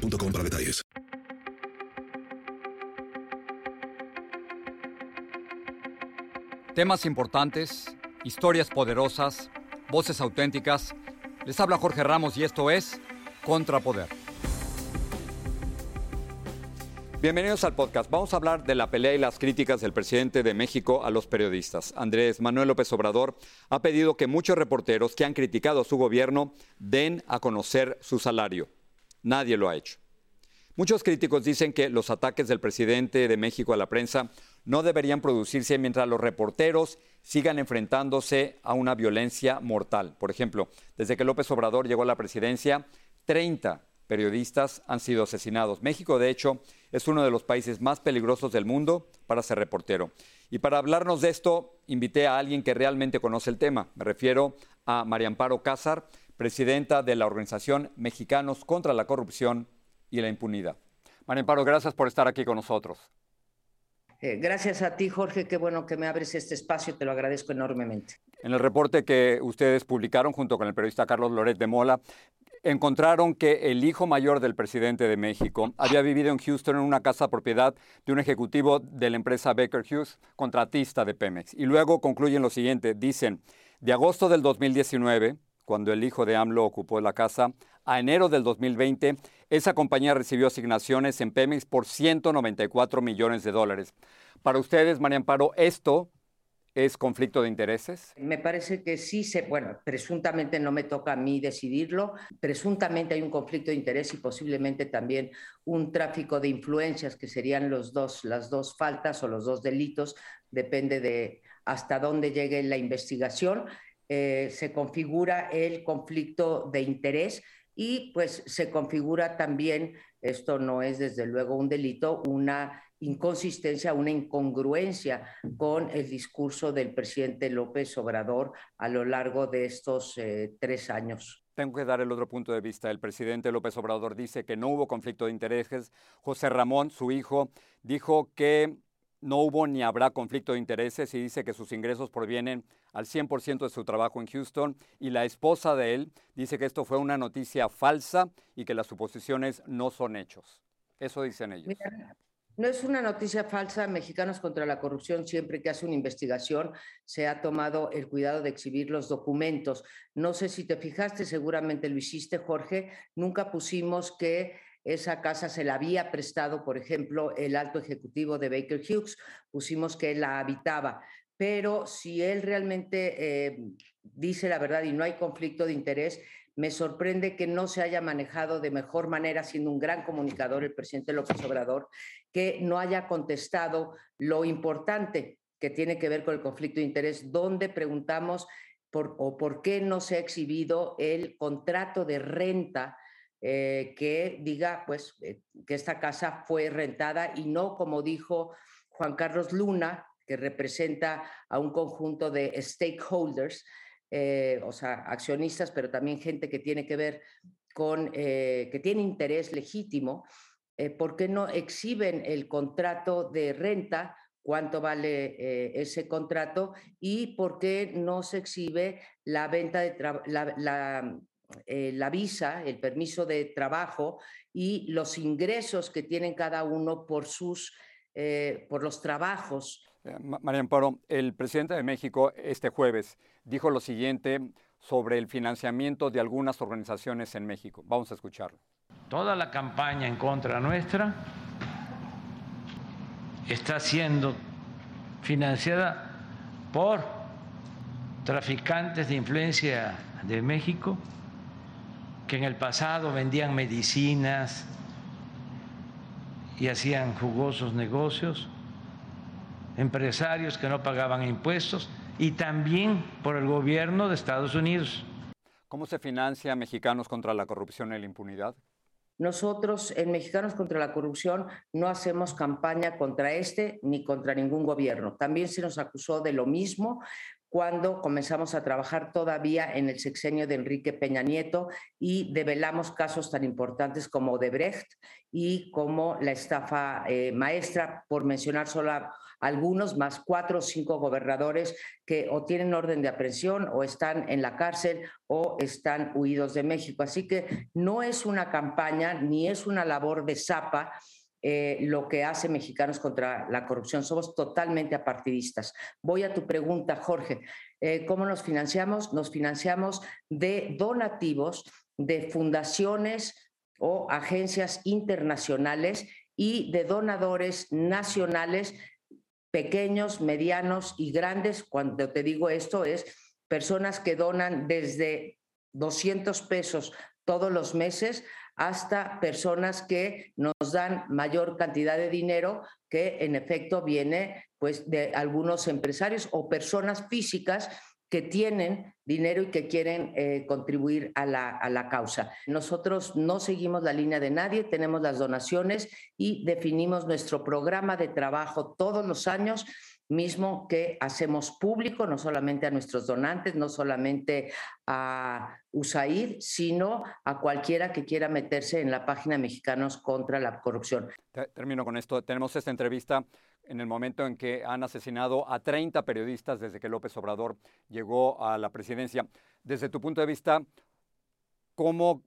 para detalles. Temas importantes, historias poderosas, voces auténticas. Les habla Jorge Ramos y esto es Contrapoder. Bienvenidos al podcast. Vamos a hablar de la pelea y las críticas del presidente de México a los periodistas. Andrés Manuel López Obrador ha pedido que muchos reporteros que han criticado a su gobierno den a conocer su salario. Nadie lo ha hecho. Muchos críticos dicen que los ataques del presidente de México a la prensa no deberían producirse mientras los reporteros sigan enfrentándose a una violencia mortal. Por ejemplo, desde que López Obrador llegó a la presidencia, 30 periodistas han sido asesinados. México, de hecho, es uno de los países más peligrosos del mundo para ser reportero. Y para hablarnos de esto, invité a alguien que realmente conoce el tema. Me refiero a María Amparo Cázar, presidenta de la Organización Mexicanos contra la Corrupción y la Impunidad. María Amparo, gracias por estar aquí con nosotros. Eh, gracias a ti, Jorge. Qué bueno que me abres este espacio. Te lo agradezco enormemente. En el reporte que ustedes publicaron junto con el periodista Carlos Loret de Mola, encontraron que el hijo mayor del presidente de México había vivido en Houston en una casa propiedad de un ejecutivo de la empresa Baker Hughes, contratista de Pemex. Y luego concluyen lo siguiente, dicen, de agosto del 2019 cuando el hijo de AMLO ocupó la casa, a enero del 2020, esa compañía recibió asignaciones en Pemex por 194 millones de dólares. Para ustedes, María Amparo, ¿esto es conflicto de intereses? Me parece que sí se, bueno, presuntamente no me toca a mí decidirlo, presuntamente hay un conflicto de interés y posiblemente también un tráfico de influencias que serían los dos, las dos faltas o los dos delitos, depende de hasta dónde llegue la investigación. Eh, se configura el conflicto de interés y pues se configura también, esto no es desde luego un delito, una inconsistencia, una incongruencia con el discurso del presidente López Obrador a lo largo de estos eh, tres años. Tengo que dar el otro punto de vista. El presidente López Obrador dice que no hubo conflicto de intereses. José Ramón, su hijo, dijo que no hubo ni habrá conflicto de intereses y dice que sus ingresos provienen al 100% de su trabajo en Houston y la esposa de él dice que esto fue una noticia falsa y que las suposiciones no son hechos. Eso dicen ellos. no es una noticia falsa. Mexicanos contra la corrupción, siempre que hace una investigación, se ha tomado el cuidado de exhibir los documentos. No sé si te fijaste, seguramente lo hiciste, Jorge. Nunca pusimos que esa casa se la había prestado, por ejemplo, el alto ejecutivo de Baker Hughes, pusimos que él la habitaba, pero si él realmente eh, dice la verdad y no hay conflicto de interés, me sorprende que no se haya manejado de mejor manera, siendo un gran comunicador el presidente López Obrador, que no haya contestado lo importante que tiene que ver con el conflicto de interés, donde preguntamos o por qué no se ha exhibido el contrato de renta eh, que diga pues eh, que esta casa fue rentada y no como dijo Juan Carlos Luna, que representa a un conjunto de stakeholders, eh, o sea, accionistas, pero también gente que tiene que ver con, que tiene interés legítimo, ¿por qué no exhiben el contrato de renta? cuánto vale ese contrato y por qué no se exhibe la venta de la, eh, la visa, el permiso de trabajo y los ingresos que tienen cada uno por sus eh, por los trabajos. Eh, María Amparo, el presidente de México este jueves dijo lo siguiente sobre el financiamiento de algunas organizaciones en México. Vamos a escucharlo. Toda la campaña en contra nuestra está siendo financiada por traficantes de influencia de México que en el pasado vendían medicinas y hacían jugosos negocios, empresarios que no pagaban impuestos y también por el gobierno de Estados Unidos. ¿Cómo se financia Mexicanos contra la corrupción y la impunidad? nosotros en Mexicanos contra la Corrupción no hacemos campaña contra este ni contra ningún gobierno. También se nos acusó de lo mismo cuando comenzamos a trabajar todavía en el sexenio de Enrique Peña Nieto y develamos casos tan importantes como Odebrecht y como la estafa eh, maestra, por mencionar solo algunos, más cuatro o cinco gobernadores que o tienen orden de aprehensión o están en la cárcel o están huidos de México. Así que no es una campaña ni es una labor de zapa eh, lo que hace Mexicanos contra la corrupción. Somos totalmente apartidistas. Voy a tu pregunta, Jorge. Eh, ¿Cómo nos financiamos? Nos financiamos de donativos de fundaciones o agencias internacionales y de donadores nacionales pequeños, medianos y grandes. Cuando te digo esto es personas que donan desde 200 pesos todos los meses hasta personas que nos dan mayor cantidad de dinero que en efecto viene pues de algunos empresarios o personas físicas que tienen dinero y que quieren eh, contribuir a la, a la causa. Nosotros no seguimos la línea de nadie, tenemos las donaciones y definimos nuestro programa de trabajo todos los años mismo que hacemos público, no solamente a nuestros donantes, no solamente a USAID, sino a cualquiera que quiera meterse en la página Mexicanos contra la Corrupción. Termino con esto. Tenemos esta entrevista en el momento en que han asesinado a 30 periodistas desde que López Obrador llegó a la presidencia. Desde tu punto de vista, ¿cómo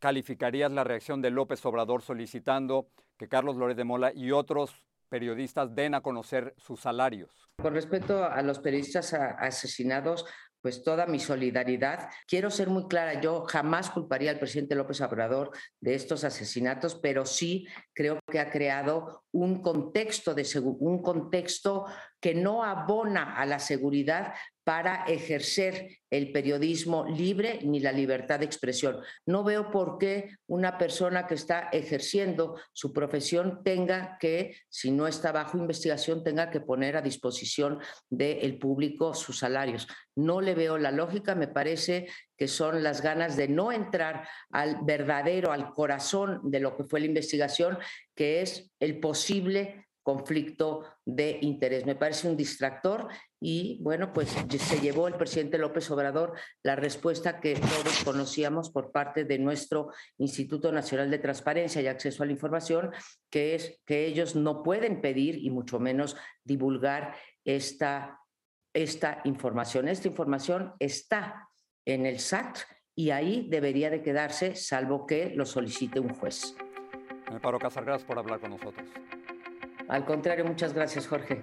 calificarías la reacción de López Obrador solicitando que Carlos Lórez de Mola y otros periodistas den a conocer sus salarios. Con respecto a los periodistas asesinados, pues toda mi solidaridad. Quiero ser muy clara, yo jamás culparía al presidente López Obrador de estos asesinatos, pero sí creo que ha creado un contexto de un contexto que no abona a la seguridad para ejercer el periodismo libre ni la libertad de expresión. No veo por qué una persona que está ejerciendo su profesión tenga que, si no está bajo investigación, tenga que poner a disposición del público sus salarios. No le veo la lógica, me parece que son las ganas de no entrar al verdadero, al corazón de lo que fue la investigación, que es el posible conflicto de interés. Me parece un distractor y bueno, pues se llevó el presidente López Obrador la respuesta que todos conocíamos por parte de nuestro Instituto Nacional de Transparencia y Acceso a la Información, que es que ellos no pueden pedir y mucho menos divulgar esta, esta información. Esta información está en el SAT y ahí debería de quedarse, salvo que lo solicite un juez. Me paro Casar, gracias por hablar con nosotros. Al contrario, muchas gracias, Jorge.